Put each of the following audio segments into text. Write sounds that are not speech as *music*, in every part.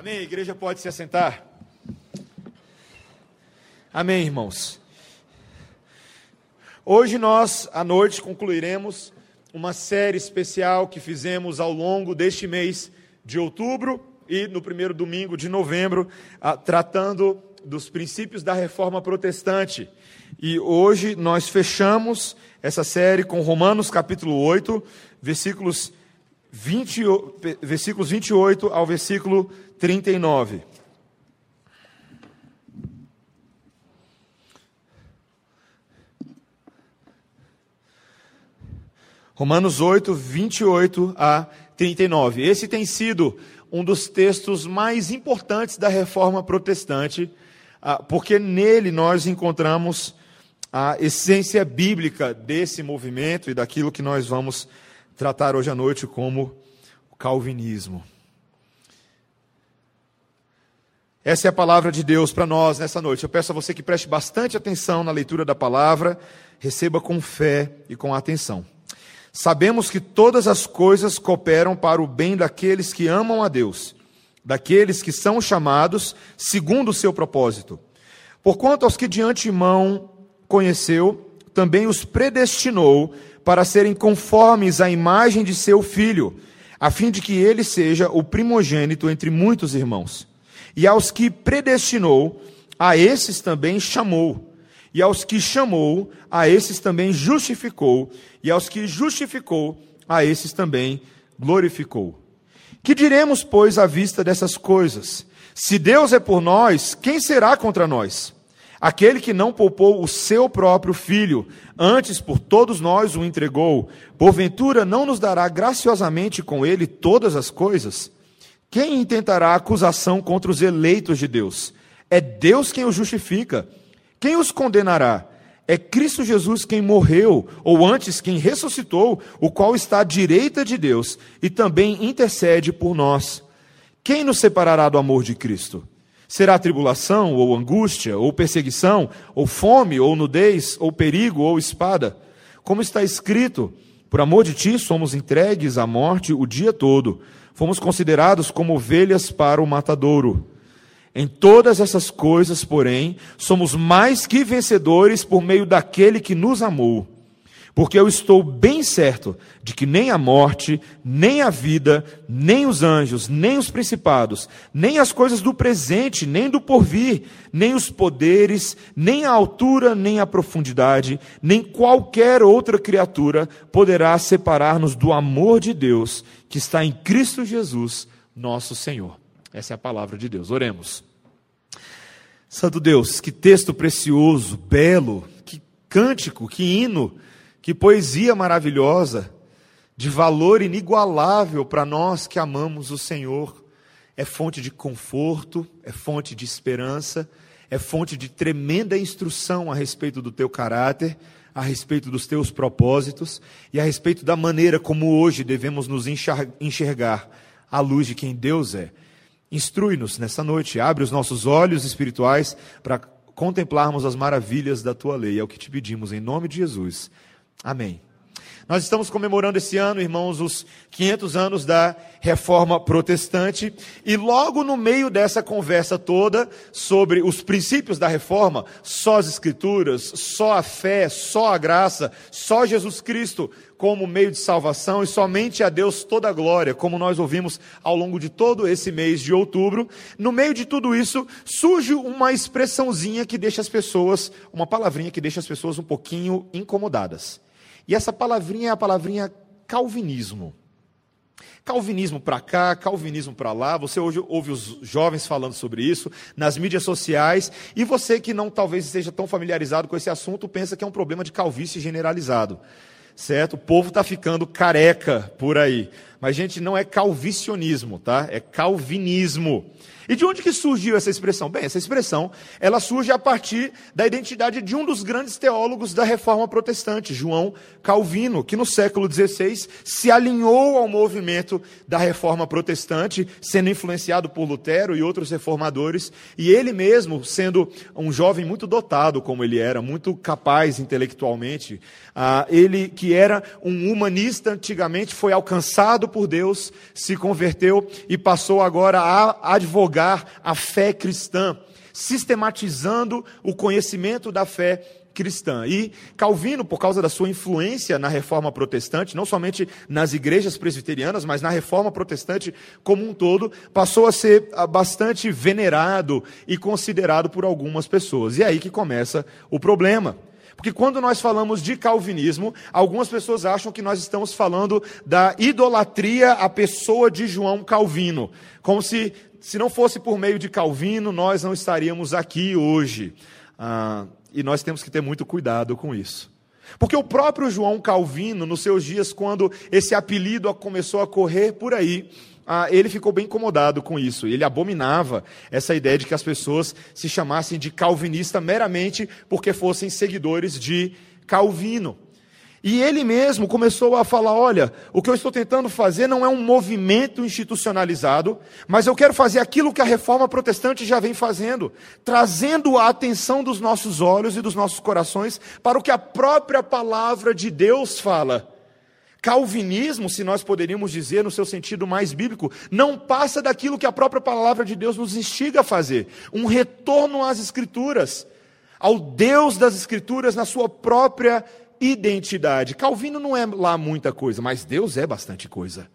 Amém. A igreja pode se assentar. Amém, irmãos. Hoje nós, à noite, concluiremos uma série especial que fizemos ao longo deste mês de outubro e no primeiro domingo de novembro, tratando dos princípios da reforma protestante. E hoje nós fechamos essa série com Romanos capítulo 8, versículos 20, versículos 28 ao versículo 39. Romanos 8, 28 a 39. Esse tem sido um dos textos mais importantes da reforma protestante, ah, porque nele nós encontramos a essência bíblica desse movimento e daquilo que nós vamos tratar hoje à noite como o calvinismo. Essa é a palavra de Deus para nós nessa noite. Eu peço a você que preste bastante atenção na leitura da palavra, receba com fé e com atenção. Sabemos que todas as coisas cooperam para o bem daqueles que amam a Deus, daqueles que são chamados segundo o seu propósito. Porquanto aos que de antemão conheceu, também os predestinou para serem conformes à imagem de seu filho, a fim de que ele seja o primogênito entre muitos irmãos. E aos que predestinou, a esses também chamou. E aos que chamou, a esses também justificou. E aos que justificou, a esses também glorificou. Que diremos, pois, à vista dessas coisas? Se Deus é por nós, quem será contra nós? Aquele que não poupou o seu próprio filho, antes por todos nós o entregou, porventura não nos dará graciosamente com ele todas as coisas? Quem intentará acusação contra os eleitos de Deus? É Deus quem os justifica. Quem os condenará? É Cristo Jesus quem morreu, ou antes quem ressuscitou, o qual está à direita de Deus e também intercede por nós. Quem nos separará do amor de Cristo? Será tribulação, ou angústia, ou perseguição, ou fome, ou nudez, ou perigo, ou espada? Como está escrito: Por amor de ti somos entregues à morte o dia todo fomos considerados como ovelhas para o matadouro. Em todas essas coisas, porém, somos mais que vencedores por meio daquele que nos amou. Porque eu estou bem certo de que nem a morte, nem a vida, nem os anjos, nem os principados, nem as coisas do presente, nem do porvir, nem os poderes, nem a altura, nem a profundidade, nem qualquer outra criatura poderá separar-nos do amor de Deus que está em Cristo Jesus, nosso Senhor. Essa é a palavra de Deus. Oremos. Santo Deus, que texto precioso, belo, que cântico, que hino que poesia maravilhosa, de valor inigualável para nós que amamos o Senhor. É fonte de conforto, é fonte de esperança, é fonte de tremenda instrução a respeito do teu caráter, a respeito dos teus propósitos e a respeito da maneira como hoje devemos nos enxergar à luz de quem Deus é. Instrui-nos nessa noite, abre os nossos olhos espirituais para contemplarmos as maravilhas da tua lei. É o que te pedimos em nome de Jesus. Amém. Nós estamos comemorando esse ano, irmãos, os 500 anos da reforma protestante, e logo no meio dessa conversa toda sobre os princípios da reforma, só as escrituras, só a fé, só a graça, só Jesus Cristo como meio de salvação e somente a Deus toda a glória, como nós ouvimos ao longo de todo esse mês de outubro, no meio de tudo isso surge uma expressãozinha que deixa as pessoas, uma palavrinha que deixa as pessoas um pouquinho incomodadas. E essa palavrinha é a palavrinha calvinismo. Calvinismo para cá, calvinismo para lá. Você hoje ouve os jovens falando sobre isso nas mídias sociais. E você que não talvez esteja tão familiarizado com esse assunto, pensa que é um problema de calvície generalizado. Certo? O povo está ficando careca por aí. Mas, gente, não é calvicionismo, tá? É calvinismo. E de onde que surgiu essa expressão? Bem, essa expressão, ela surge a partir da identidade de um dos grandes teólogos da reforma protestante, João Calvino, que no século XVI se alinhou ao movimento da reforma protestante, sendo influenciado por Lutero e outros reformadores, e ele mesmo, sendo um jovem muito dotado como ele era, muito capaz intelectualmente, ah, ele que era um humanista antigamente foi alcançado por Deus, se converteu e passou agora a advogar a fé cristã, sistematizando o conhecimento da fé cristã. E Calvino, por causa da sua influência na reforma protestante, não somente nas igrejas presbiterianas, mas na reforma protestante como um todo, passou a ser ah, bastante venerado e considerado por algumas pessoas. E é aí que começa o problema. Porque quando nós falamos de calvinismo, algumas pessoas acham que nós estamos falando da idolatria à pessoa de João Calvino, como se se não fosse por meio de Calvino, nós não estaríamos aqui hoje. Ah, e nós temos que ter muito cuidado com isso. Porque o próprio João Calvino, nos seus dias, quando esse apelido começou a correr por aí, ah, ele ficou bem incomodado com isso. Ele abominava essa ideia de que as pessoas se chamassem de calvinista meramente porque fossem seguidores de Calvino. E ele mesmo começou a falar: olha, o que eu estou tentando fazer não é um movimento institucionalizado, mas eu quero fazer aquilo que a reforma protestante já vem fazendo, trazendo a atenção dos nossos olhos e dos nossos corações para o que a própria palavra de Deus fala. Calvinismo, se nós poderíamos dizer no seu sentido mais bíblico, não passa daquilo que a própria palavra de Deus nos instiga a fazer um retorno às Escrituras, ao Deus das Escrituras na sua própria identidade. Calvino não é lá muita coisa, mas Deus é bastante coisa.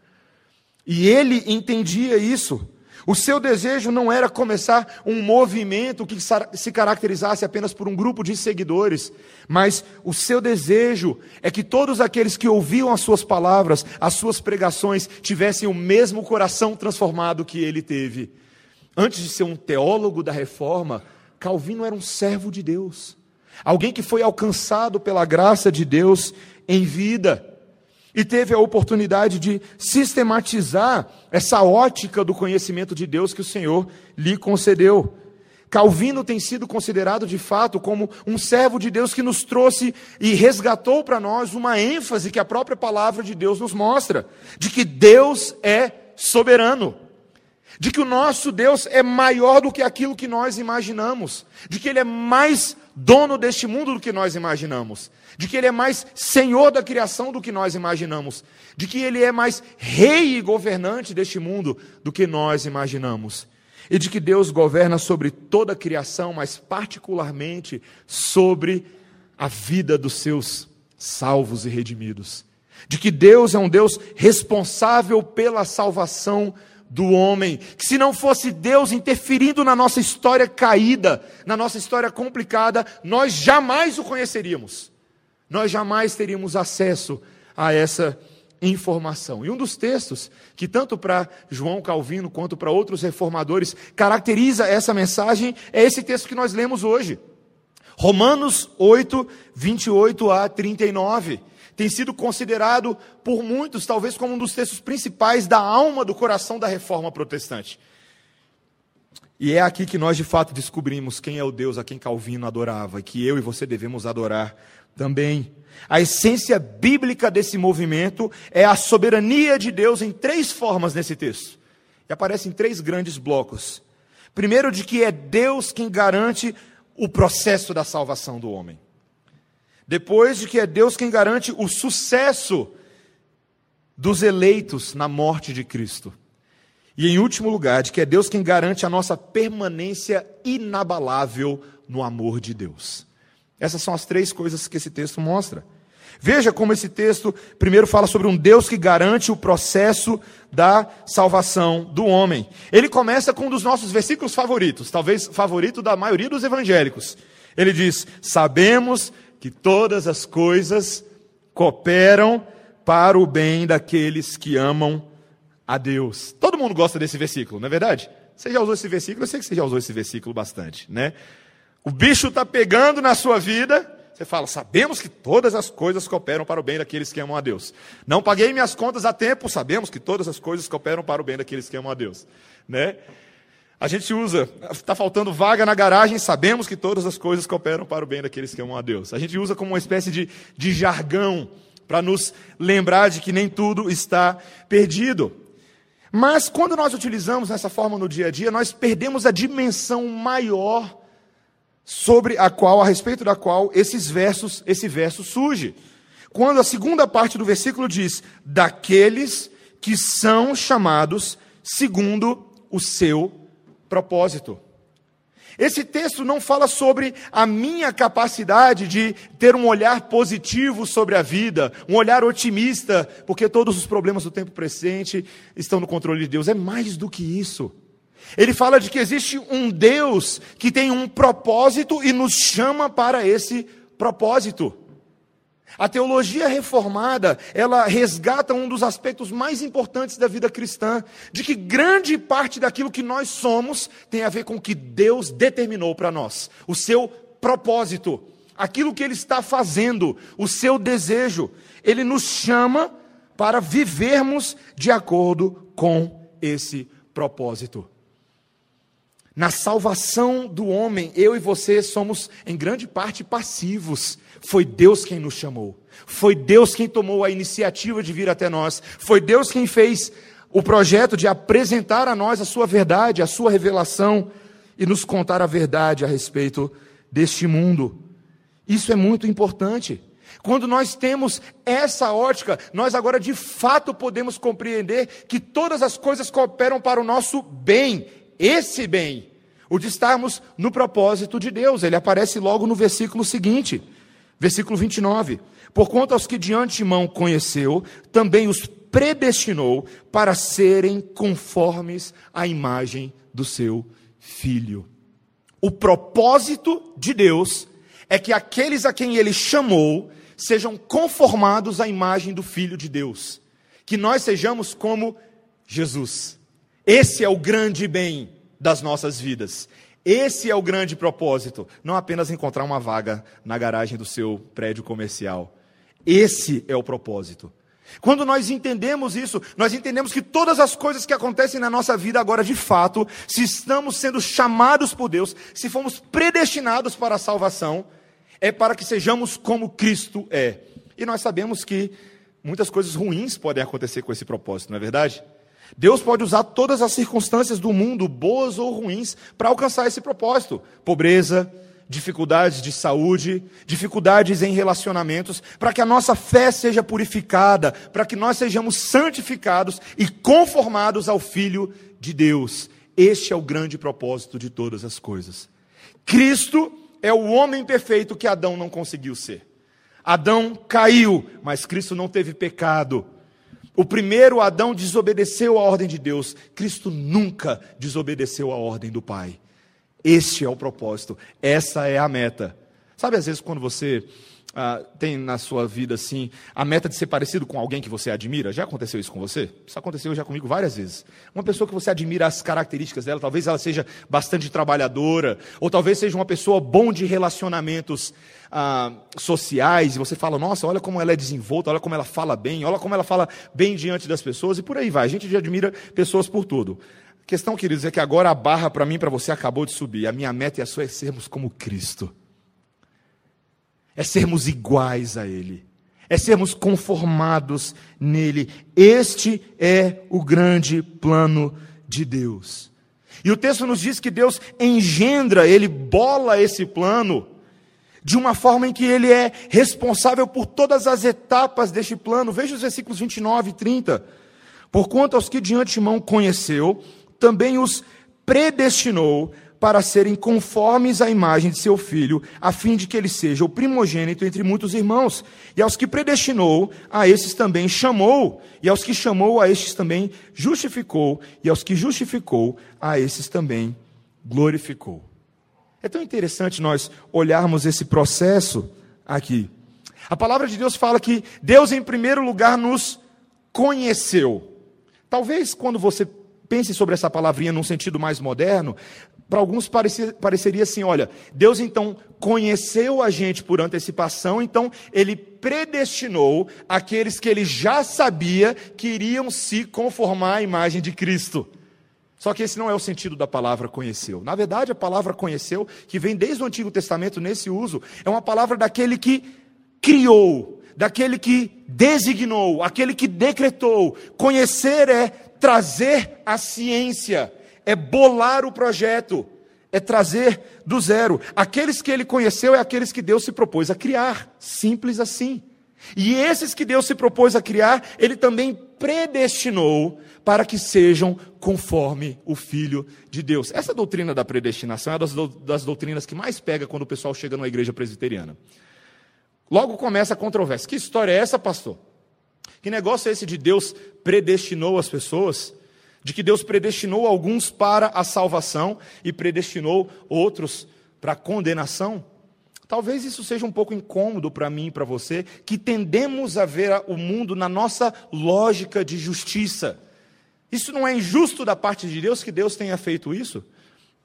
E ele entendia isso. O seu desejo não era começar um movimento que se caracterizasse apenas por um grupo de seguidores, mas o seu desejo é que todos aqueles que ouviam as suas palavras, as suas pregações, tivessem o mesmo coração transformado que ele teve. Antes de ser um teólogo da reforma, Calvino era um servo de Deus. Alguém que foi alcançado pela graça de Deus em vida e teve a oportunidade de sistematizar essa ótica do conhecimento de Deus que o Senhor lhe concedeu. Calvino tem sido considerado de fato como um servo de Deus que nos trouxe e resgatou para nós uma ênfase que a própria palavra de Deus nos mostra, de que Deus é soberano de que o nosso Deus é maior do que aquilo que nós imaginamos, de que Ele é mais dono deste mundo do que nós imaginamos, de que Ele é mais senhor da criação do que nós imaginamos, de que Ele é mais rei e governante deste mundo do que nós imaginamos, e de que Deus governa sobre toda a criação, mas particularmente sobre a vida dos seus salvos e redimidos, de que Deus é um Deus responsável pela salvação do homem, que se não fosse Deus interferindo na nossa história caída, na nossa história complicada, nós jamais o conheceríamos. Nós jamais teríamos acesso a essa informação. E um dos textos que tanto para João Calvino quanto para outros reformadores caracteriza essa mensagem é esse texto que nós lemos hoje. Romanos 8, 28 a 39 tem sido considerado por muitos, talvez, como um dos textos principais da alma do coração da reforma protestante. E é aqui que nós de fato descobrimos quem é o Deus a quem Calvino adorava e que eu e você devemos adorar também. A essência bíblica desse movimento é a soberania de Deus em três formas nesse texto. E aparece em três grandes blocos. Primeiro, de que é Deus quem garante o processo da salvação do homem. Depois de que é Deus quem garante o sucesso dos eleitos na morte de Cristo. E em último lugar, de que é Deus quem garante a nossa permanência inabalável no amor de Deus. Essas são as três coisas que esse texto mostra. Veja como esse texto primeiro fala sobre um Deus que garante o processo da salvação do homem. Ele começa com um dos nossos versículos favoritos, talvez favorito da maioria dos evangélicos. Ele diz: Sabemos que todas as coisas cooperam para o bem daqueles que amam a Deus. Todo mundo gosta desse versículo, não é verdade? Você já usou esse versículo? Eu sei que você já usou esse versículo bastante, né? O bicho está pegando na sua vida, você fala, sabemos que todas as coisas cooperam para o bem daqueles que amam a Deus. Não paguei minhas contas a tempo, sabemos que todas as coisas cooperam para o bem daqueles que amam a Deus, né? A gente usa, está faltando vaga na garagem, sabemos que todas as coisas cooperam para o bem daqueles que amam a Deus. A gente usa como uma espécie de, de jargão para nos lembrar de que nem tudo está perdido. Mas quando nós utilizamos nessa forma no dia a dia, nós perdemos a dimensão maior sobre a qual, a respeito da qual esses versos, esse verso surge. Quando a segunda parte do versículo diz: daqueles que são chamados segundo o seu propósito. Esse texto não fala sobre a minha capacidade de ter um olhar positivo sobre a vida, um olhar otimista, porque todos os problemas do tempo presente estão no controle de Deus. É mais do que isso. Ele fala de que existe um Deus que tem um propósito e nos chama para esse propósito. A teologia reformada, ela resgata um dos aspectos mais importantes da vida cristã, de que grande parte daquilo que nós somos tem a ver com o que Deus determinou para nós, o seu propósito, aquilo que ele está fazendo, o seu desejo. Ele nos chama para vivermos de acordo com esse propósito. Na salvação do homem, eu e você somos em grande parte passivos. Foi Deus quem nos chamou. Foi Deus quem tomou a iniciativa de vir até nós. Foi Deus quem fez o projeto de apresentar a nós a sua verdade, a sua revelação e nos contar a verdade a respeito deste mundo. Isso é muito importante. Quando nós temos essa ótica, nós agora de fato podemos compreender que todas as coisas cooperam para o nosso bem, esse bem, o de estarmos no propósito de Deus. Ele aparece logo no versículo seguinte, versículo 29. Por quanto aos que de antemão conheceu, também os predestinou para serem conformes à imagem do seu filho. O propósito de Deus é que aqueles a quem ele chamou sejam conformados à imagem do filho de Deus. Que nós sejamos como Jesus. Esse é o grande bem das nossas vidas. Esse é o grande propósito, não apenas encontrar uma vaga na garagem do seu prédio comercial. Esse é o propósito. Quando nós entendemos isso, nós entendemos que todas as coisas que acontecem na nossa vida agora, de fato, se estamos sendo chamados por Deus, se fomos predestinados para a salvação, é para que sejamos como Cristo é. E nós sabemos que muitas coisas ruins podem acontecer com esse propósito, não é verdade? Deus pode usar todas as circunstâncias do mundo, boas ou ruins, para alcançar esse propósito. Pobreza, dificuldades de saúde, dificuldades em relacionamentos, para que a nossa fé seja purificada, para que nós sejamos santificados e conformados ao Filho de Deus. Este é o grande propósito de todas as coisas. Cristo é o homem perfeito que Adão não conseguiu ser. Adão caiu, mas Cristo não teve pecado. O primeiro Adão desobedeceu a ordem de Deus, Cristo nunca desobedeceu a ordem do Pai. Este é o propósito, essa é a meta. Sabe, às vezes, quando você ah, tem na sua vida assim a meta de ser parecido com alguém que você admira? Já aconteceu isso com você? Isso aconteceu já comigo várias vezes. Uma pessoa que você admira as características dela, talvez ela seja bastante trabalhadora, ou talvez seja uma pessoa bom de relacionamentos ah, sociais, e você fala, nossa, olha como ela é desenvolta, olha como ela fala bem, olha como ela fala bem diante das pessoas, e por aí vai. A gente já admira pessoas por tudo. A questão, queridos, é que agora a barra para mim, para você, acabou de subir. A minha meta e a sua é sermos como Cristo é sermos iguais a Ele, é sermos conformados nele. Este é o grande plano de Deus. E o texto nos diz que Deus engendra, Ele bola esse plano de uma forma em que Ele é responsável por todas as etapas deste plano. Veja os versículos 29 e 30. Porquanto aos que de antemão conheceu, também os predestinou para serem conformes à imagem de seu filho, a fim de que ele seja o primogênito entre muitos irmãos. E aos que predestinou, a esses também chamou, e aos que chamou, a estes também justificou, e aos que justificou, a esses também glorificou. É tão interessante nós olharmos esse processo aqui. A palavra de Deus fala que Deus, em primeiro lugar, nos conheceu. Talvez quando você pense sobre essa palavrinha num sentido mais moderno, para alguns parecia, pareceria assim: olha, Deus então conheceu a gente por antecipação, então ele predestinou aqueles que ele já sabia que iriam se conformar à imagem de Cristo. Só que esse não é o sentido da palavra conheceu. Na verdade, a palavra conheceu, que vem desde o Antigo Testamento nesse uso, é uma palavra daquele que criou, daquele que designou, aquele que decretou. Conhecer é trazer a ciência é bolar o projeto, é trazer do zero. Aqueles que ele conheceu é aqueles que Deus se propôs a criar, simples assim. E esses que Deus se propôs a criar, ele também predestinou para que sejam conforme o Filho de Deus. Essa doutrina da predestinação é uma das doutrinas que mais pega quando o pessoal chega numa igreja presbiteriana. Logo começa a controvérsia. Que história é essa, pastor? Que negócio é esse de Deus predestinou as pessoas? De que Deus predestinou alguns para a salvação e predestinou outros para a condenação? Talvez isso seja um pouco incômodo para mim e para você, que tendemos a ver o mundo na nossa lógica de justiça. Isso não é injusto da parte de Deus que Deus tenha feito isso?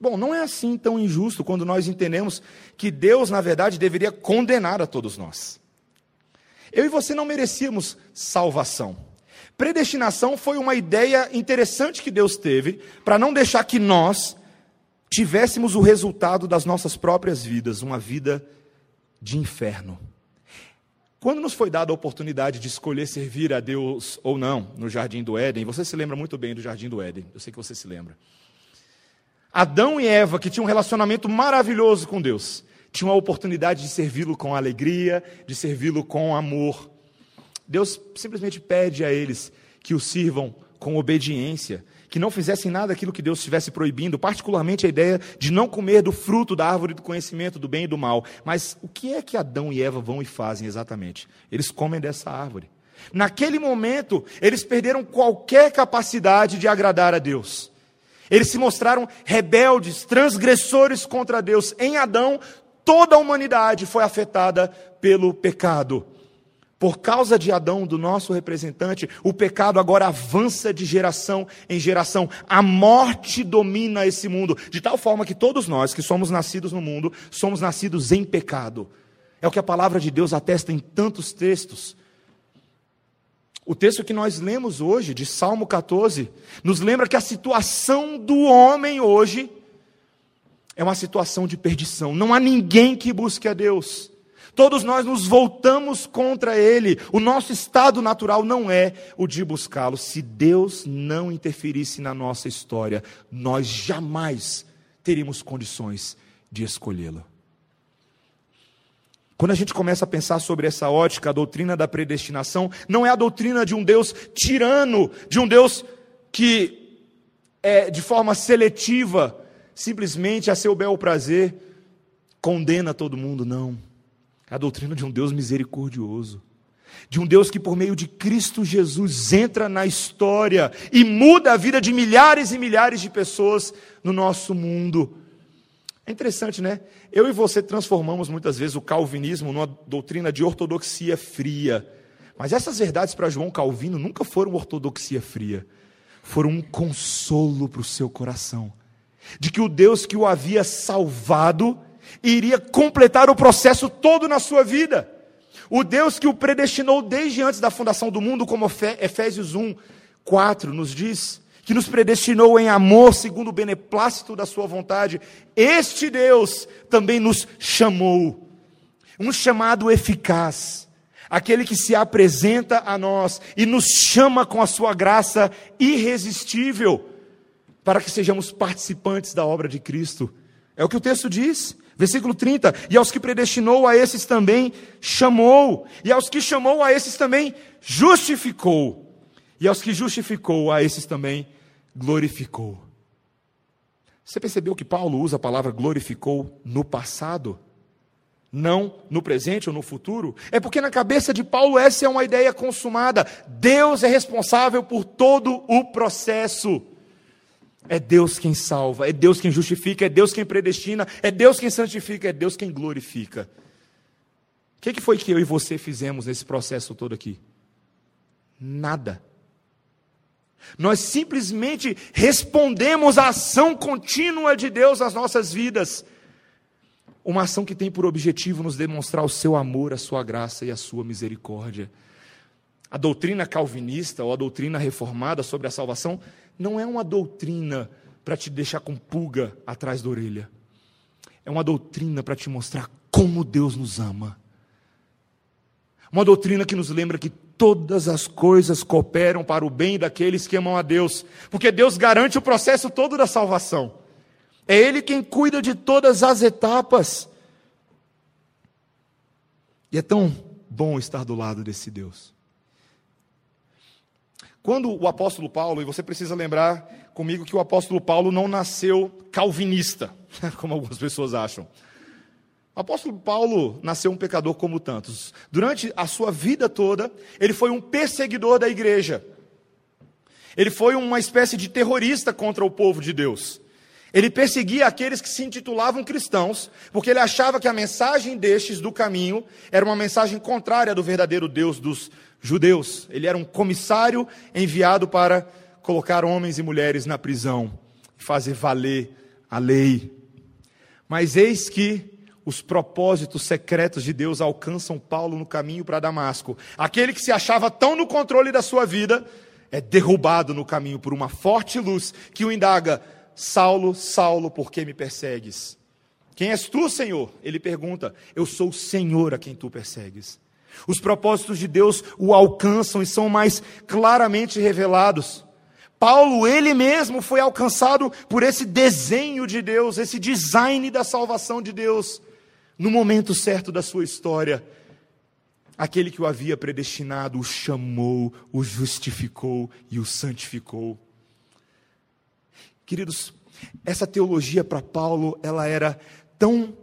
Bom, não é assim tão injusto quando nós entendemos que Deus, na verdade, deveria condenar a todos nós. Eu e você não merecíamos salvação. Predestinação foi uma ideia interessante que Deus teve para não deixar que nós tivéssemos o resultado das nossas próprias vidas, uma vida de inferno. Quando nos foi dada a oportunidade de escolher servir a Deus ou não no jardim do Éden, você se lembra muito bem do jardim do Éden, eu sei que você se lembra. Adão e Eva, que tinham um relacionamento maravilhoso com Deus, tinham a oportunidade de servi-lo com alegria, de servi-lo com amor. Deus simplesmente pede a eles que o sirvam com obediência, que não fizessem nada daquilo que Deus estivesse proibindo, particularmente a ideia de não comer do fruto da árvore do conhecimento do bem e do mal. Mas o que é que Adão e Eva vão e fazem exatamente? Eles comem dessa árvore. Naquele momento, eles perderam qualquer capacidade de agradar a Deus. Eles se mostraram rebeldes, transgressores contra Deus. Em Adão, toda a humanidade foi afetada pelo pecado. Por causa de Adão, do nosso representante, o pecado agora avança de geração em geração. A morte domina esse mundo, de tal forma que todos nós que somos nascidos no mundo, somos nascidos em pecado. É o que a palavra de Deus atesta em tantos textos. O texto que nós lemos hoje, de Salmo 14, nos lembra que a situação do homem hoje é uma situação de perdição. Não há ninguém que busque a Deus. Todos nós nos voltamos contra Ele. O nosso estado natural não é o de buscá-lo. Se Deus não interferisse na nossa história, nós jamais teríamos condições de escolhê-lo. Quando a gente começa a pensar sobre essa ótica, a doutrina da predestinação, não é a doutrina de um Deus tirano, de um Deus que é, de forma seletiva, simplesmente a seu bel prazer, condena todo mundo, não. A doutrina de um Deus misericordioso. De um Deus que, por meio de Cristo Jesus, entra na história e muda a vida de milhares e milhares de pessoas no nosso mundo. É interessante, né? Eu e você transformamos muitas vezes o calvinismo numa doutrina de ortodoxia fria. Mas essas verdades para João Calvino nunca foram ortodoxia fria. Foram um consolo para o seu coração. De que o Deus que o havia salvado iria completar o processo todo na sua vida. O Deus que o predestinou desde antes da fundação do mundo, como Efésios 1, 4 nos diz, que nos predestinou em amor segundo o beneplácito da sua vontade, este Deus também nos chamou. Um chamado eficaz, aquele que se apresenta a nós e nos chama com a sua graça irresistível, para que sejamos participantes da obra de Cristo. É o que o texto diz. Versículo 30: E aos que predestinou, a esses também chamou, e aos que chamou, a esses também justificou, e aos que justificou, a esses também glorificou. Você percebeu que Paulo usa a palavra glorificou no passado? Não no presente ou no futuro? É porque na cabeça de Paulo essa é uma ideia consumada. Deus é responsável por todo o processo. É Deus quem salva, é Deus quem justifica, é Deus quem predestina, é Deus quem santifica, é Deus quem glorifica. O que, foi que eu e você fizemos nesse processo todo aqui? Nada. Nós simplesmente respondemos à ação contínua de Deus nas nossas vidas. Uma ação que tem por objetivo nos demonstrar o seu amor, a sua graça e a sua misericórdia. A doutrina calvinista ou a doutrina reformada sobre a salvação não é uma doutrina para te deixar com pulga atrás da orelha. É uma doutrina para te mostrar como Deus nos ama. Uma doutrina que nos lembra que todas as coisas cooperam para o bem daqueles que amam a Deus, porque Deus garante o processo todo da salvação. É Ele quem cuida de todas as etapas. E é tão bom estar do lado desse Deus. Quando o apóstolo Paulo, e você precisa lembrar comigo que o apóstolo Paulo não nasceu calvinista, *laughs* como algumas pessoas acham. O apóstolo Paulo nasceu um pecador como tantos. Durante a sua vida toda, ele foi um perseguidor da igreja. Ele foi uma espécie de terrorista contra o povo de Deus. Ele perseguia aqueles que se intitulavam cristãos, porque ele achava que a mensagem destes do caminho era uma mensagem contrária do verdadeiro Deus dos judeus. Ele era um comissário enviado para colocar homens e mulheres na prisão e fazer valer a lei. Mas eis que os propósitos secretos de Deus alcançam Paulo no caminho para Damasco. Aquele que se achava tão no controle da sua vida é derrubado no caminho por uma forte luz que o indaga: Saulo, Saulo, por que me persegues? Quem és tu, Senhor? Ele pergunta: Eu sou o Senhor a quem tu persegues. Os propósitos de Deus o alcançam e são mais claramente revelados. Paulo, ele mesmo, foi alcançado por esse desenho de Deus, esse design da salvação de Deus, no momento certo da sua história. Aquele que o havia predestinado o chamou, o justificou e o santificou. Queridos, essa teologia para Paulo, ela era tão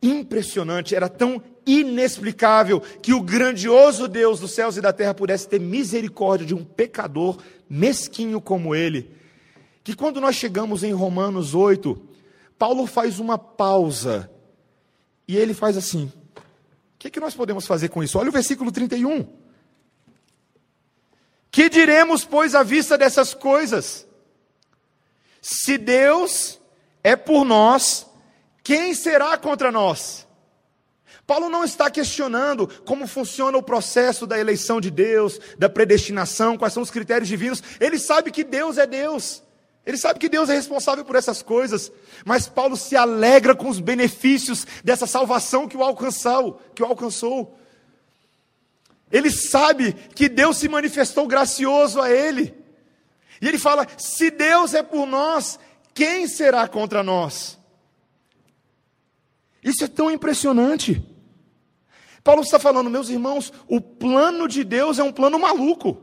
impressionante, era tão inexplicável que o grandioso Deus dos céus e da terra pudesse ter misericórdia de um pecador mesquinho como ele. Que quando nós chegamos em Romanos 8, Paulo faz uma pausa e ele faz assim: o que, que nós podemos fazer com isso? Olha o versículo 31. Que diremos, pois, à vista dessas coisas? Se Deus é por nós, quem será contra nós? Paulo não está questionando como funciona o processo da eleição de Deus, da predestinação, quais são os critérios divinos. Ele sabe que Deus é Deus. Ele sabe que Deus é responsável por essas coisas, mas Paulo se alegra com os benefícios dessa salvação que o alcançou, que o alcançou. Ele sabe que Deus se manifestou gracioso a ele. E ele fala: se Deus é por nós, quem será contra nós? Isso é tão impressionante. Paulo está falando, meus irmãos, o plano de Deus é um plano maluco.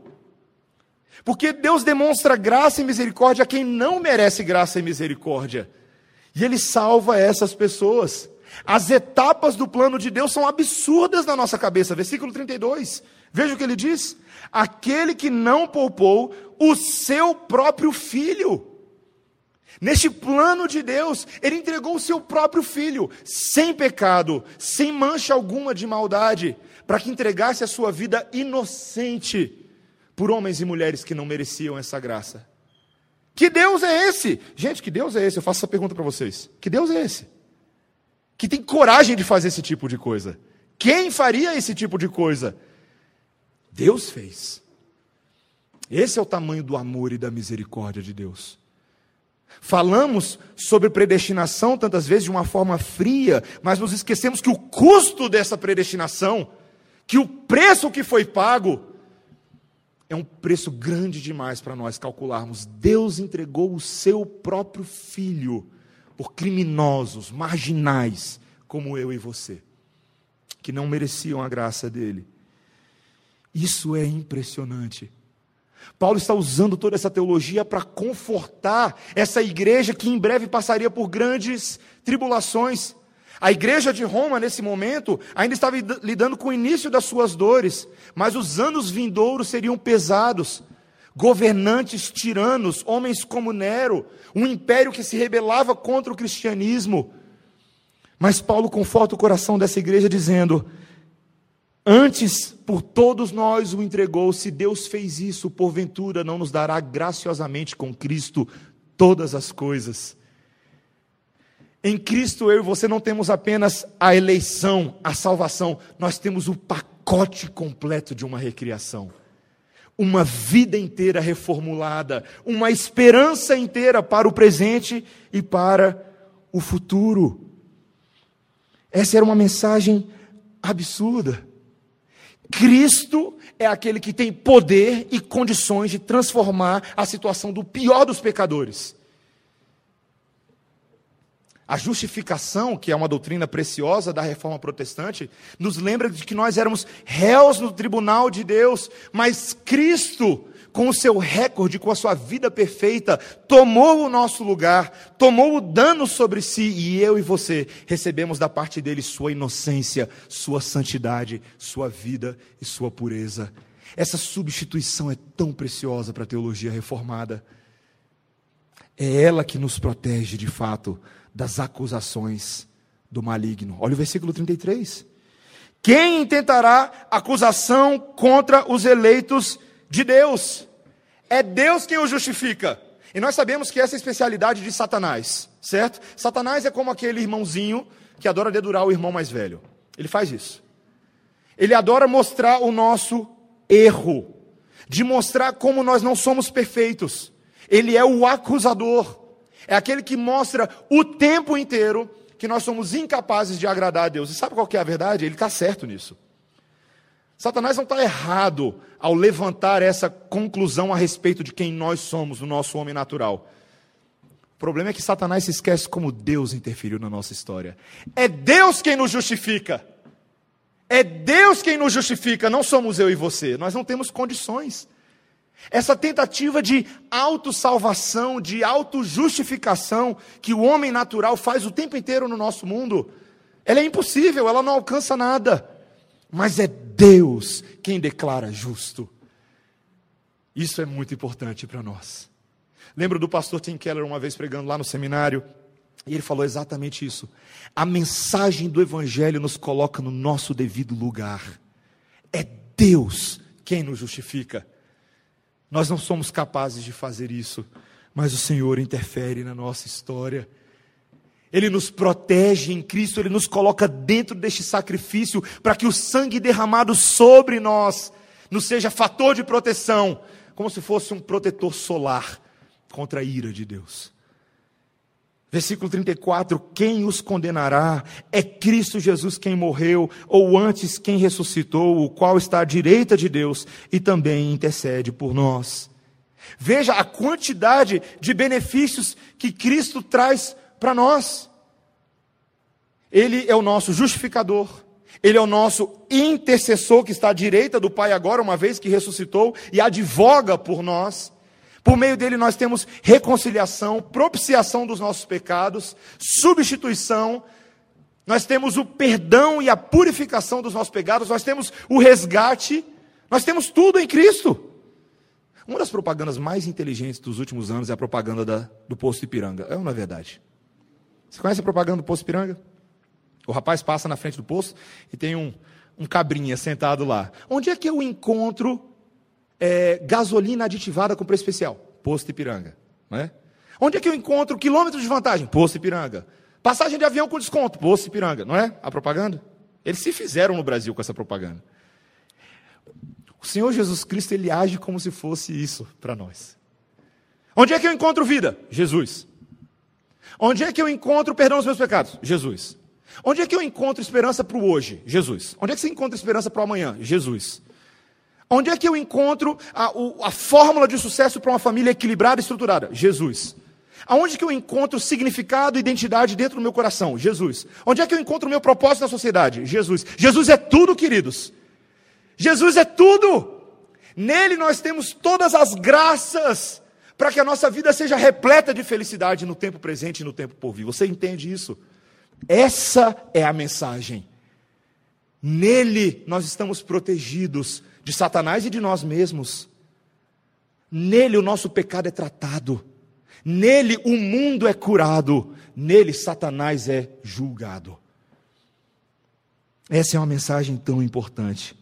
Porque Deus demonstra graça e misericórdia a quem não merece graça e misericórdia. E Ele salva essas pessoas. As etapas do plano de Deus são absurdas na nossa cabeça. Versículo 32. Veja o que ele diz: Aquele que não poupou o seu próprio filho. Neste plano de Deus, ele entregou o seu próprio filho, sem pecado, sem mancha alguma de maldade, para que entregasse a sua vida inocente por homens e mulheres que não mereciam essa graça. Que Deus é esse? Gente, que Deus é esse? Eu faço essa pergunta para vocês. Que Deus é esse? Que tem coragem de fazer esse tipo de coisa? Quem faria esse tipo de coisa? Deus fez. Esse é o tamanho do amor e da misericórdia de Deus. Falamos sobre predestinação tantas vezes de uma forma fria, mas nos esquecemos que o custo dessa predestinação, que o preço que foi pago, é um preço grande demais para nós calcularmos. Deus entregou o seu próprio filho por criminosos, marginais, como eu e você, que não mereciam a graça dele. Isso é impressionante. Paulo está usando toda essa teologia para confortar essa igreja que em breve passaria por grandes tribulações. A igreja de Roma, nesse momento, ainda estava lidando com o início das suas dores, mas os anos vindouros seriam pesados. Governantes tiranos, homens como Nero, um império que se rebelava contra o cristianismo. Mas Paulo conforta o coração dessa igreja dizendo: Antes, por todos nós o entregou. Se Deus fez isso, porventura não nos dará graciosamente com Cristo todas as coisas. Em Cristo, eu e você não temos apenas a eleição, a salvação, nós temos o pacote completo de uma recriação. Uma vida inteira reformulada, uma esperança inteira para o presente e para o futuro. Essa era uma mensagem absurda. Cristo é aquele que tem poder e condições de transformar a situação do pior dos pecadores. A justificação, que é uma doutrina preciosa da reforma protestante, nos lembra de que nós éramos réus no tribunal de Deus, mas Cristo, com o seu recorde, com a sua vida perfeita, tomou o nosso lugar, tomou o dano sobre si, e eu e você recebemos da parte dele sua inocência, sua santidade, sua vida e sua pureza. Essa substituição é tão preciosa para a teologia reformada. É ela que nos protege, de fato, das acusações do maligno. Olha o versículo 33. Quem intentará acusação contra os eleitos de Deus? É Deus quem o justifica. E nós sabemos que essa é a especialidade de Satanás, certo? Satanás é como aquele irmãozinho que adora dedurar o irmão mais velho. Ele faz isso. Ele adora mostrar o nosso erro, de mostrar como nós não somos perfeitos. Ele é o acusador, é aquele que mostra o tempo inteiro que nós somos incapazes de agradar a Deus. E sabe qual é a verdade? Ele está certo nisso. Satanás não está errado ao levantar essa conclusão a respeito de quem nós somos, o nosso homem natural. O problema é que Satanás se esquece como Deus interferiu na nossa história. É Deus quem nos justifica. É Deus quem nos justifica, não somos eu e você. Nós não temos condições. Essa tentativa de autossalvação, de autojustificação que o homem natural faz o tempo inteiro no nosso mundo, ela é impossível, ela não alcança nada. Mas é Deus quem declara justo. Isso é muito importante para nós. Lembro do pastor Tim Keller uma vez pregando lá no seminário, e ele falou exatamente isso. A mensagem do Evangelho nos coloca no nosso devido lugar. É Deus quem nos justifica. Nós não somos capazes de fazer isso, mas o Senhor interfere na nossa história. Ele nos protege em Cristo, Ele nos coloca dentro deste sacrifício para que o sangue derramado sobre nós nos seja fator de proteção, como se fosse um protetor solar contra a ira de Deus. Versículo 34: Quem os condenará? É Cristo Jesus quem morreu, ou antes quem ressuscitou, o qual está à direita de Deus e também intercede por nós. Veja a quantidade de benefícios que Cristo traz para nós. Ele é o nosso justificador, ele é o nosso intercessor que está à direita do Pai agora, uma vez que ressuscitou e advoga por nós. Por meio dele nós temos reconciliação, propiciação dos nossos pecados, substituição, nós temos o perdão e a purificação dos nossos pecados, nós temos o resgate, nós temos tudo em Cristo. Uma das propagandas mais inteligentes dos últimos anos é a propaganda da, do Posto Ipiranga. É ou não é verdade? Você conhece a propaganda do Posto Ipiranga? O rapaz passa na frente do posto e tem um, um cabrinha sentado lá. Onde é que eu encontro é, gasolina aditivada com preço especial? Posto Ipiranga. Não é? Onde é que eu encontro quilômetros de vantagem? Posto Ipiranga. Passagem de avião com desconto? Posto Ipiranga. Não é a propaganda? Eles se fizeram no Brasil com essa propaganda. O Senhor Jesus Cristo, ele age como se fosse isso para nós. Onde é que eu encontro vida? Jesus. Onde é que eu encontro perdão dos meus pecados? Jesus. Onde é que eu encontro esperança para o hoje? Jesus. Onde é que você encontra esperança para o amanhã? Jesus. Onde é que eu encontro a, a fórmula de sucesso para uma família equilibrada e estruturada? Jesus. Aonde que eu encontro significado e identidade dentro do meu coração? Jesus. Onde é que eu encontro o meu propósito na sociedade? Jesus. Jesus é tudo, queridos. Jesus é tudo. Nele nós temos todas as graças para que a nossa vida seja repleta de felicidade no tempo presente e no tempo por vir. Você entende isso? Essa é a mensagem. Nele nós estamos protegidos de Satanás e de nós mesmos. Nele o nosso pecado é tratado. Nele o mundo é curado. Nele Satanás é julgado. Essa é uma mensagem tão importante.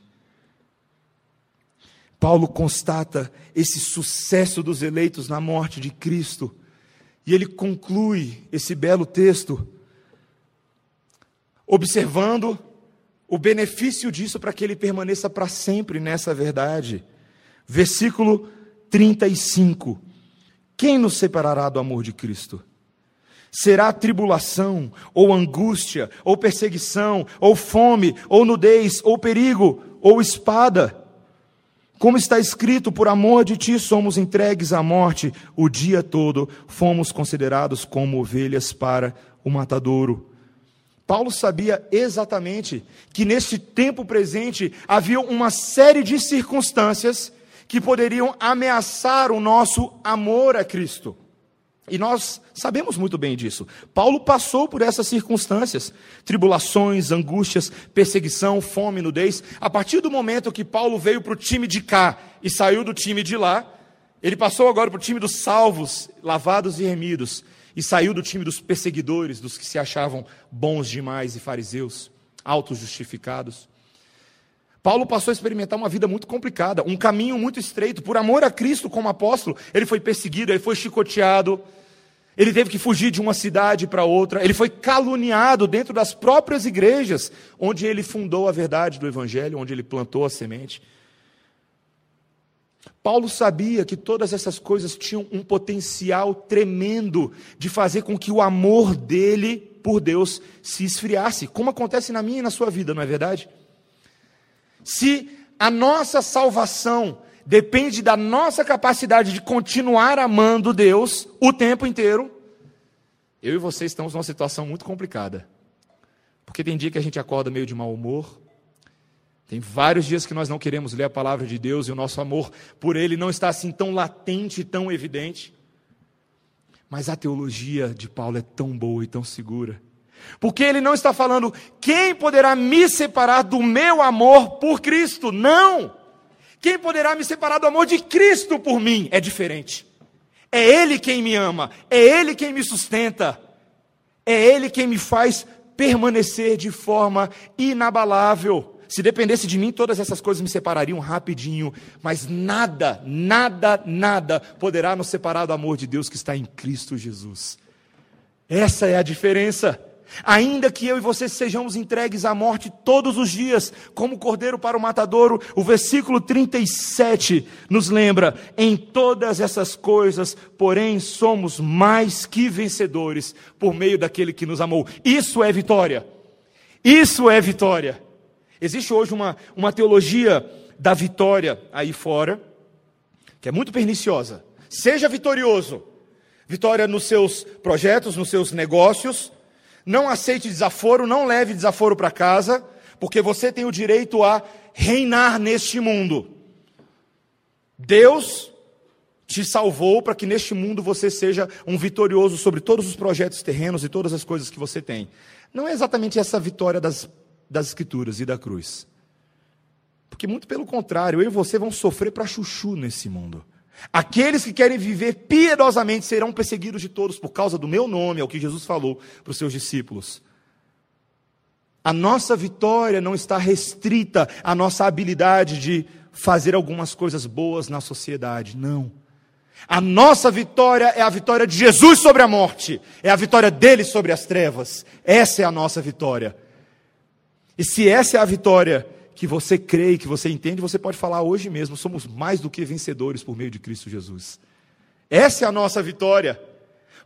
Paulo constata esse sucesso dos eleitos na morte de Cristo. E ele conclui esse belo texto observando o benefício disso para que ele permaneça para sempre nessa verdade. Versículo 35. Quem nos separará do amor de Cristo? Será tribulação, ou angústia, ou perseguição, ou fome, ou nudez, ou perigo, ou espada? Como está escrito, por amor de ti somos entregues à morte o dia todo, fomos considerados como ovelhas para o matadouro. Paulo sabia exatamente que neste tempo presente havia uma série de circunstâncias que poderiam ameaçar o nosso amor a Cristo. E nós sabemos muito bem disso. Paulo passou por essas circunstâncias: tribulações, angústias, perseguição, fome, nudez. A partir do momento que Paulo veio para o time de cá e saiu do time de lá, ele passou agora para o time dos salvos, lavados e remidos, e saiu do time dos perseguidores, dos que se achavam bons demais e fariseus, auto-justificados. Paulo passou a experimentar uma vida muito complicada, um caminho muito estreito. Por amor a Cristo, como apóstolo, ele foi perseguido, ele foi chicoteado, ele teve que fugir de uma cidade para outra, ele foi caluniado dentro das próprias igrejas, onde ele fundou a verdade do Evangelho, onde ele plantou a semente. Paulo sabia que todas essas coisas tinham um potencial tremendo de fazer com que o amor dele por Deus se esfriasse, como acontece na minha e na sua vida, não é verdade? Se a nossa salvação depende da nossa capacidade de continuar amando Deus o tempo inteiro, eu e você estamos numa situação muito complicada. Porque tem dia que a gente acorda meio de mau humor, tem vários dias que nós não queremos ler a palavra de Deus e o nosso amor por Ele não está assim tão latente e tão evidente. Mas a teologia de Paulo é tão boa e tão segura. Porque ele não está falando, quem poderá me separar do meu amor por Cristo? Não! Quem poderá me separar do amor de Cristo por mim? É diferente. É Ele quem me ama, é Ele quem me sustenta, é Ele quem me faz permanecer de forma inabalável. Se dependesse de mim, todas essas coisas me separariam rapidinho, mas nada, nada, nada poderá nos separar do amor de Deus que está em Cristo Jesus. Essa é a diferença. Ainda que eu e você sejamos entregues à morte todos os dias, como cordeiro para o matadouro, o versículo 37 nos lembra: em todas essas coisas, porém, somos mais que vencedores por meio daquele que nos amou. Isso é vitória. Isso é vitória. Existe hoje uma, uma teologia da vitória aí fora, que é muito perniciosa. Seja vitorioso. Vitória nos seus projetos, nos seus negócios. Não aceite desaforo, não leve desaforo para casa, porque você tem o direito a reinar neste mundo. Deus te salvou para que neste mundo você seja um vitorioso sobre todos os projetos terrenos e todas as coisas que você tem. Não é exatamente essa vitória das das Escrituras e da cruz. Porque, muito pelo contrário, eu e você vamos sofrer para chuchu nesse mundo. Aqueles que querem viver piedosamente serão perseguidos de todos por causa do meu nome, é o que Jesus falou para os seus discípulos. A nossa vitória não está restrita à nossa habilidade de fazer algumas coisas boas na sociedade, não. A nossa vitória é a vitória de Jesus sobre a morte, é a vitória dele sobre as trevas. Essa é a nossa vitória. E se essa é a vitória que você crê que você entende, você pode falar hoje mesmo: somos mais do que vencedores por meio de Cristo Jesus. Essa é a nossa vitória.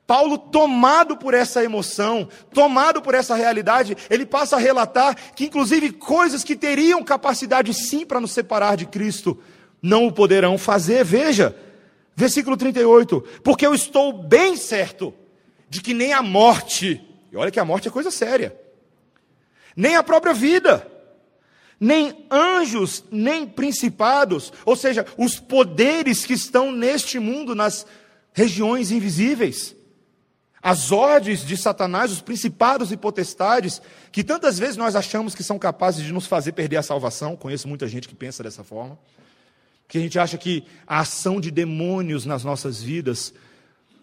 Paulo, tomado por essa emoção, tomado por essa realidade, ele passa a relatar que, inclusive, coisas que teriam capacidade sim para nos separar de Cristo, não o poderão fazer. Veja, versículo 38: Porque eu estou bem certo de que nem a morte, e olha que a morte é coisa séria, nem a própria vida, nem anjos, nem principados, ou seja, os poderes que estão neste mundo, nas regiões invisíveis, as ordens de Satanás, os principados e potestades, que tantas vezes nós achamos que são capazes de nos fazer perder a salvação. Conheço muita gente que pensa dessa forma. Que a gente acha que a ação de demônios nas nossas vidas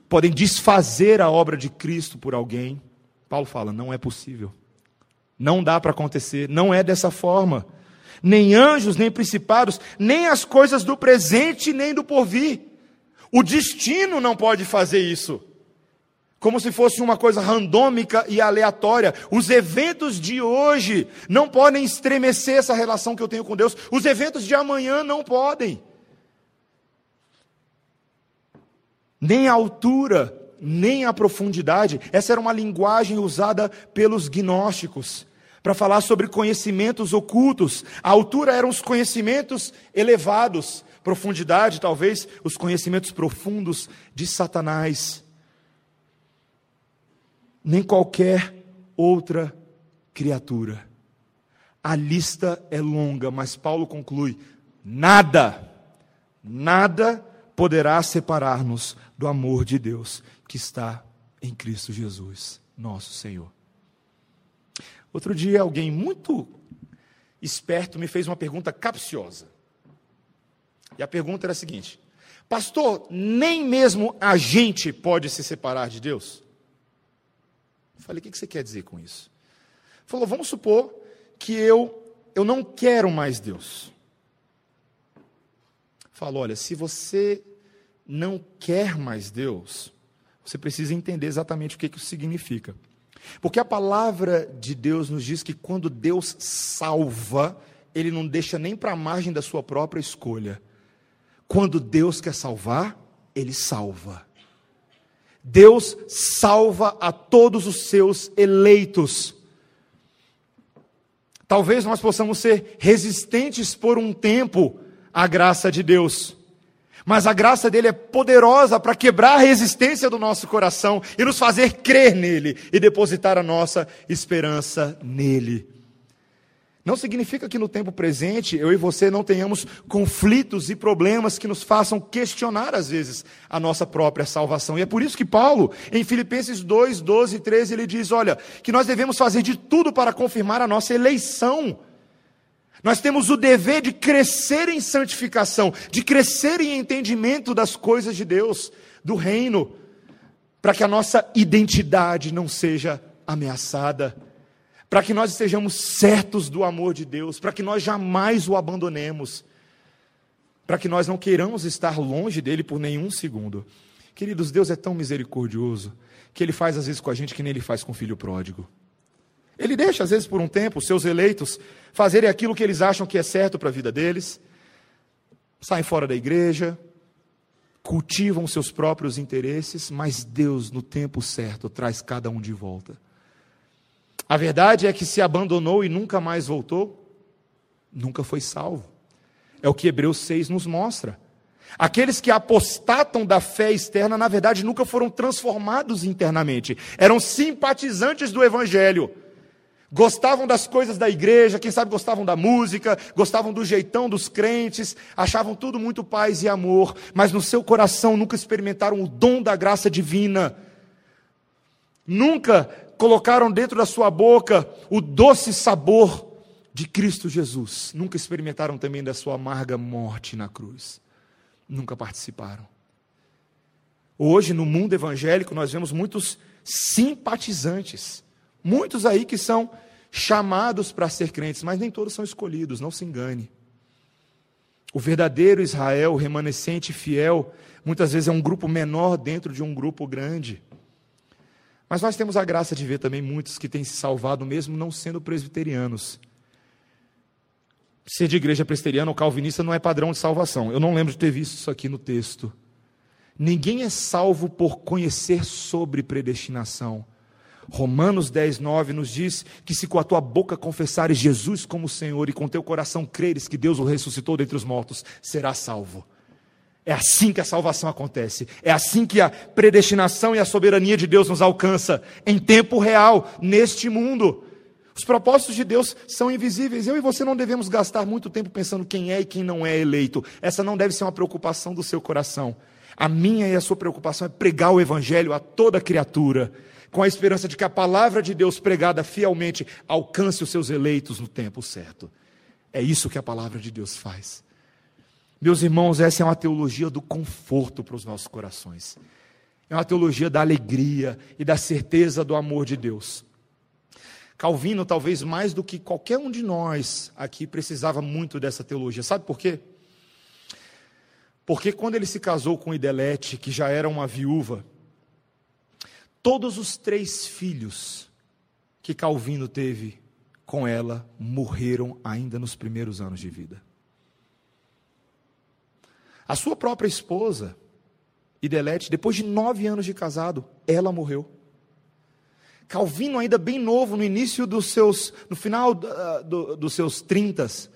podem desfazer a obra de Cristo por alguém. Paulo fala: não é possível. Não dá para acontecer, não é dessa forma. Nem anjos, nem principados, nem as coisas do presente, nem do porvir. O destino não pode fazer isso. Como se fosse uma coisa randômica e aleatória. Os eventos de hoje não podem estremecer essa relação que eu tenho com Deus. Os eventos de amanhã não podem. Nem a altura, nem a profundidade. Essa era uma linguagem usada pelos gnósticos para falar sobre conhecimentos ocultos. A altura eram os conhecimentos elevados, profundidade, talvez, os conhecimentos profundos de Satanás. Nem qualquer outra criatura. A lista é longa, mas Paulo conclui: nada, nada poderá separar-nos do amor de Deus que está em Cristo Jesus, nosso Senhor. Outro dia, alguém muito esperto me fez uma pergunta capciosa. E a pergunta era a seguinte: Pastor, nem mesmo a gente pode se separar de Deus? Eu falei: O que você quer dizer com isso? Falou: Vamos supor que eu, eu não quero mais Deus. Falou: Olha, se você não quer mais Deus, você precisa entender exatamente o que isso significa. Porque a palavra de Deus nos diz que quando Deus salva, Ele não deixa nem para a margem da sua própria escolha. Quando Deus quer salvar, Ele salva. Deus salva a todos os seus eleitos. Talvez nós possamos ser resistentes por um tempo à graça de Deus mas a graça dele é poderosa para quebrar a resistência do nosso coração e nos fazer crer nele e depositar a nossa esperança nele. Não significa que no tempo presente eu e você não tenhamos conflitos e problemas que nos façam questionar, às vezes, a nossa própria salvação. E é por isso que Paulo, em Filipenses 2, 12 e 13, ele diz: olha, que nós devemos fazer de tudo para confirmar a nossa eleição nós temos o dever de crescer em santificação, de crescer em entendimento das coisas de Deus, do reino, para que a nossa identidade não seja ameaçada, para que nós estejamos certos do amor de Deus, para que nós jamais o abandonemos, para que nós não queiramos estar longe dele por nenhum segundo. Queridos, Deus é tão misericordioso que ele faz às vezes com a gente que nem ele faz com o filho pródigo. Ele deixa, às vezes, por um tempo, os seus eleitos fazerem aquilo que eles acham que é certo para a vida deles, saem fora da igreja, cultivam seus próprios interesses, mas Deus, no tempo certo, traz cada um de volta. A verdade é que se abandonou e nunca mais voltou, nunca foi salvo. É o que Hebreus 6 nos mostra. Aqueles que apostatam da fé externa, na verdade, nunca foram transformados internamente, eram simpatizantes do Evangelho Gostavam das coisas da igreja, quem sabe gostavam da música, gostavam do jeitão dos crentes, achavam tudo muito paz e amor, mas no seu coração nunca experimentaram o dom da graça divina. Nunca colocaram dentro da sua boca o doce sabor de Cristo Jesus. Nunca experimentaram também da sua amarga morte na cruz. Nunca participaram. Hoje, no mundo evangélico, nós vemos muitos simpatizantes Muitos aí que são chamados para ser crentes, mas nem todos são escolhidos, não se engane. O verdadeiro Israel, remanescente fiel, muitas vezes é um grupo menor dentro de um grupo grande. Mas nós temos a graça de ver também muitos que têm se salvado, mesmo não sendo presbiterianos. Ser de igreja presbiteriana ou calvinista não é padrão de salvação. Eu não lembro de ter visto isso aqui no texto. Ninguém é salvo por conhecer sobre predestinação. Romanos 10, 9 nos diz que se com a tua boca confessares Jesus como Senhor e com teu coração creres que Deus o ressuscitou dentre os mortos, serás salvo. É assim que a salvação acontece. É assim que a predestinação e a soberania de Deus nos alcança em tempo real, neste mundo. Os propósitos de Deus são invisíveis. Eu e você não devemos gastar muito tempo pensando quem é e quem não é eleito. Essa não deve ser uma preocupação do seu coração. A minha e a sua preocupação é pregar o evangelho a toda criatura com a esperança de que a palavra de Deus pregada fielmente alcance os seus eleitos no tempo certo. É isso que a palavra de Deus faz. Meus irmãos, essa é uma teologia do conforto para os nossos corações. É uma teologia da alegria e da certeza do amor de Deus. Calvino, talvez mais do que qualquer um de nós aqui, precisava muito dessa teologia. Sabe por quê? Porque quando ele se casou com Idelete, que já era uma viúva, Todos os três filhos que Calvino teve com ela morreram ainda nos primeiros anos de vida. A sua própria esposa, Idelete, depois de nove anos de casado, ela morreu. Calvino, ainda bem novo, no início dos seus, no final uh, do, dos seus trintas,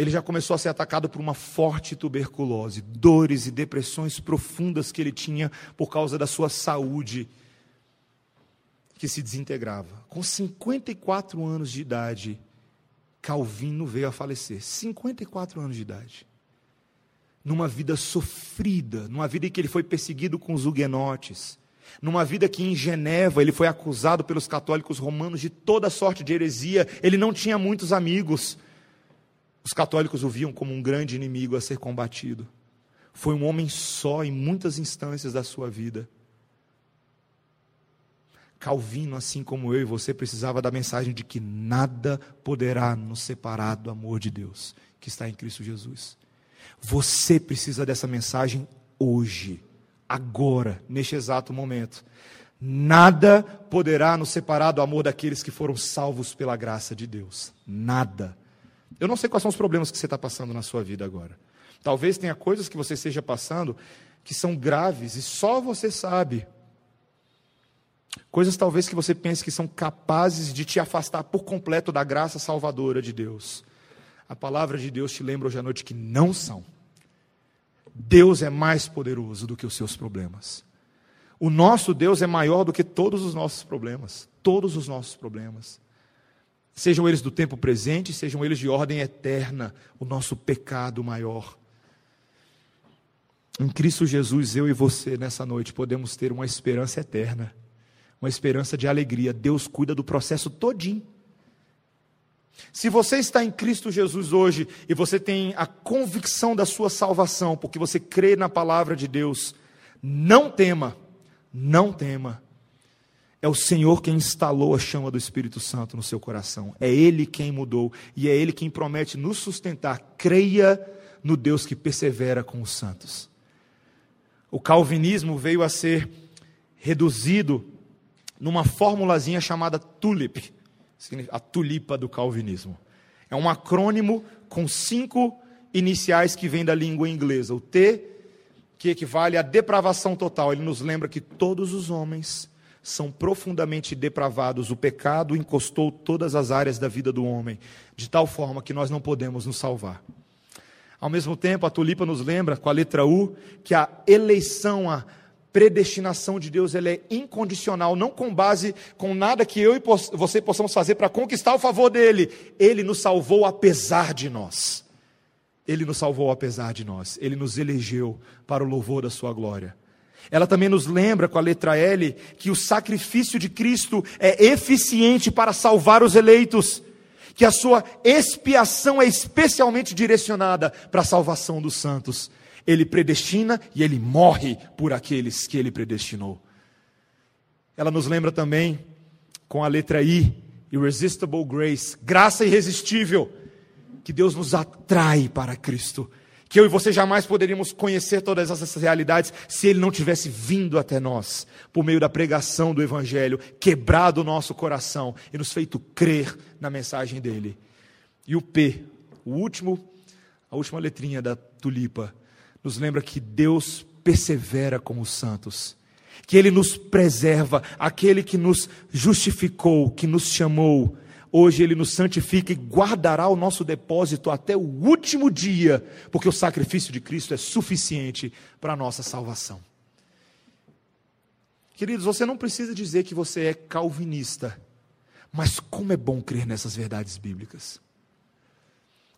ele já começou a ser atacado por uma forte tuberculose, dores e depressões profundas que ele tinha por causa da sua saúde, que se desintegrava. Com 54 anos de idade, Calvino veio a falecer. 54 anos de idade. numa vida sofrida, numa vida em que ele foi perseguido com os huguenotes, numa vida que em Geneva ele foi acusado pelos católicos romanos de toda sorte de heresia, ele não tinha muitos amigos. Os católicos o viam como um grande inimigo a ser combatido. Foi um homem só em muitas instâncias da sua vida. Calvino, assim como eu e você, precisava da mensagem de que nada poderá nos separar do amor de Deus que está em Cristo Jesus. Você precisa dessa mensagem hoje, agora, neste exato momento. Nada poderá nos separar do amor daqueles que foram salvos pela graça de Deus. Nada. Eu não sei quais são os problemas que você está passando na sua vida agora. Talvez tenha coisas que você esteja passando que são graves e só você sabe. Coisas talvez que você pense que são capazes de te afastar por completo da graça salvadora de Deus. A palavra de Deus te lembra hoje à noite que não são. Deus é mais poderoso do que os seus problemas. O nosso Deus é maior do que todos os nossos problemas. Todos os nossos problemas. Sejam eles do tempo presente, sejam eles de ordem eterna. O nosso pecado maior. Em Cristo Jesus, eu e você, nessa noite, podemos ter uma esperança eterna uma esperança de alegria. Deus cuida do processo todinho. Se você está em Cristo Jesus hoje e você tem a convicção da sua salvação, porque você crê na palavra de Deus, não tema, não tema. É o Senhor quem instalou a chama do Espírito Santo no seu coração. É Ele quem mudou e é Ele quem promete nos sustentar. Creia no Deus que persevera com os santos. O calvinismo veio a ser reduzido numa formulazinha chamada TULIP, a tulipa do calvinismo. É um acrônimo com cinco iniciais que vem da língua inglesa. O T, que equivale à depravação total. Ele nos lembra que todos os homens são profundamente depravados. O pecado encostou todas as áreas da vida do homem, de tal forma que nós não podemos nos salvar. Ao mesmo tempo, a tulipa nos lembra, com a letra U, que a eleição, a predestinação de Deus ela é incondicional, não com base com nada que eu e você possamos fazer para conquistar o favor dele. Ele nos salvou apesar de nós. Ele nos salvou apesar de nós. Ele nos elegeu para o louvor da sua glória. Ela também nos lembra com a letra L que o sacrifício de Cristo é eficiente para salvar os eleitos, que a sua expiação é especialmente direcionada para a salvação dos santos ele predestina e ele morre por aqueles que ele predestinou. Ela nos lembra também, com a letra I, irresistible grace, graça irresistível, que Deus nos atrai para Cristo. Que eu e você jamais poderíamos conhecer todas essas realidades se Ele não tivesse vindo até nós, por meio da pregação do Evangelho, quebrado o nosso coração e nos feito crer na mensagem dele. E o P, o último, a última letrinha da tulipa, nos lembra que Deus persevera com os santos, que Ele nos preserva, aquele que nos justificou, que nos chamou, hoje Ele nos santifica e guardará o nosso depósito até o último dia, porque o sacrifício de Cristo é suficiente para a nossa salvação. Queridos, você não precisa dizer que você é calvinista, mas como é bom crer nessas verdades bíblicas.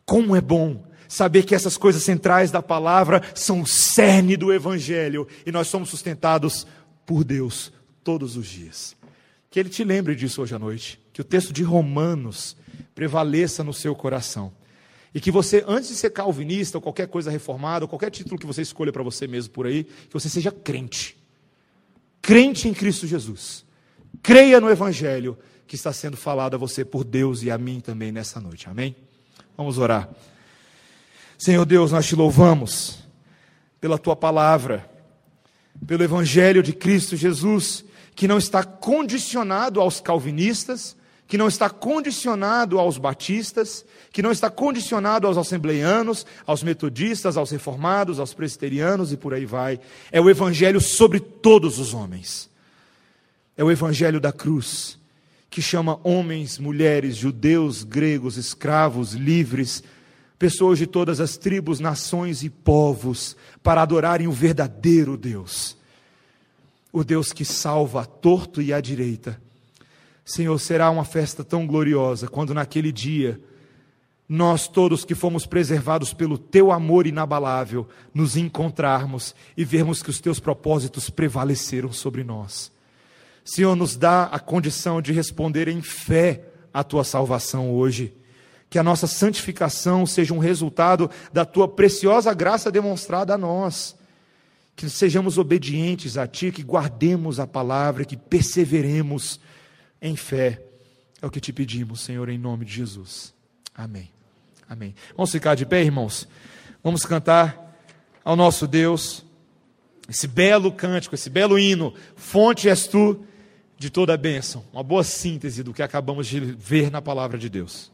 Como é bom saber que essas coisas centrais da palavra são o cerne do Evangelho e nós somos sustentados por Deus todos os dias. Que Ele te lembre disso hoje à noite, que o texto de Romanos prevaleça no seu coração. E que você, antes de ser calvinista ou qualquer coisa reformada, ou qualquer título que você escolha para você mesmo por aí, que você seja crente. Crente em Cristo Jesus. Creia no Evangelho que está sendo falado a você por Deus e a mim também nessa noite. Amém? Vamos orar. Senhor Deus, nós te louvamos pela tua palavra, pelo Evangelho de Cristo Jesus, que não está condicionado aos calvinistas, que não está condicionado aos batistas, que não está condicionado aos assembleianos, aos metodistas, aos reformados, aos presbiterianos e por aí vai. É o Evangelho sobre todos os homens. É o Evangelho da cruz que chama homens, mulheres, judeus, gregos, escravos, livres, pessoas de todas as tribos, nações e povos, para adorarem o verdadeiro Deus, o Deus que salva a torto e à direita. Senhor, será uma festa tão gloriosa quando naquele dia nós todos que fomos preservados pelo teu amor inabalável, nos encontrarmos e vermos que os teus propósitos prevaleceram sobre nós. Senhor, nos dá a condição de responder em fé à tua salvação hoje. Que a nossa santificação seja um resultado da tua preciosa graça demonstrada a nós. Que sejamos obedientes a ti, que guardemos a palavra, que perseveremos em fé. É o que te pedimos, Senhor, em nome de Jesus. Amém. Amém. Vamos ficar de pé, irmãos? Vamos cantar ao nosso Deus esse belo cântico, esse belo hino. Fonte és tu de toda a bênção. Uma boa síntese do que acabamos de ver na palavra de Deus.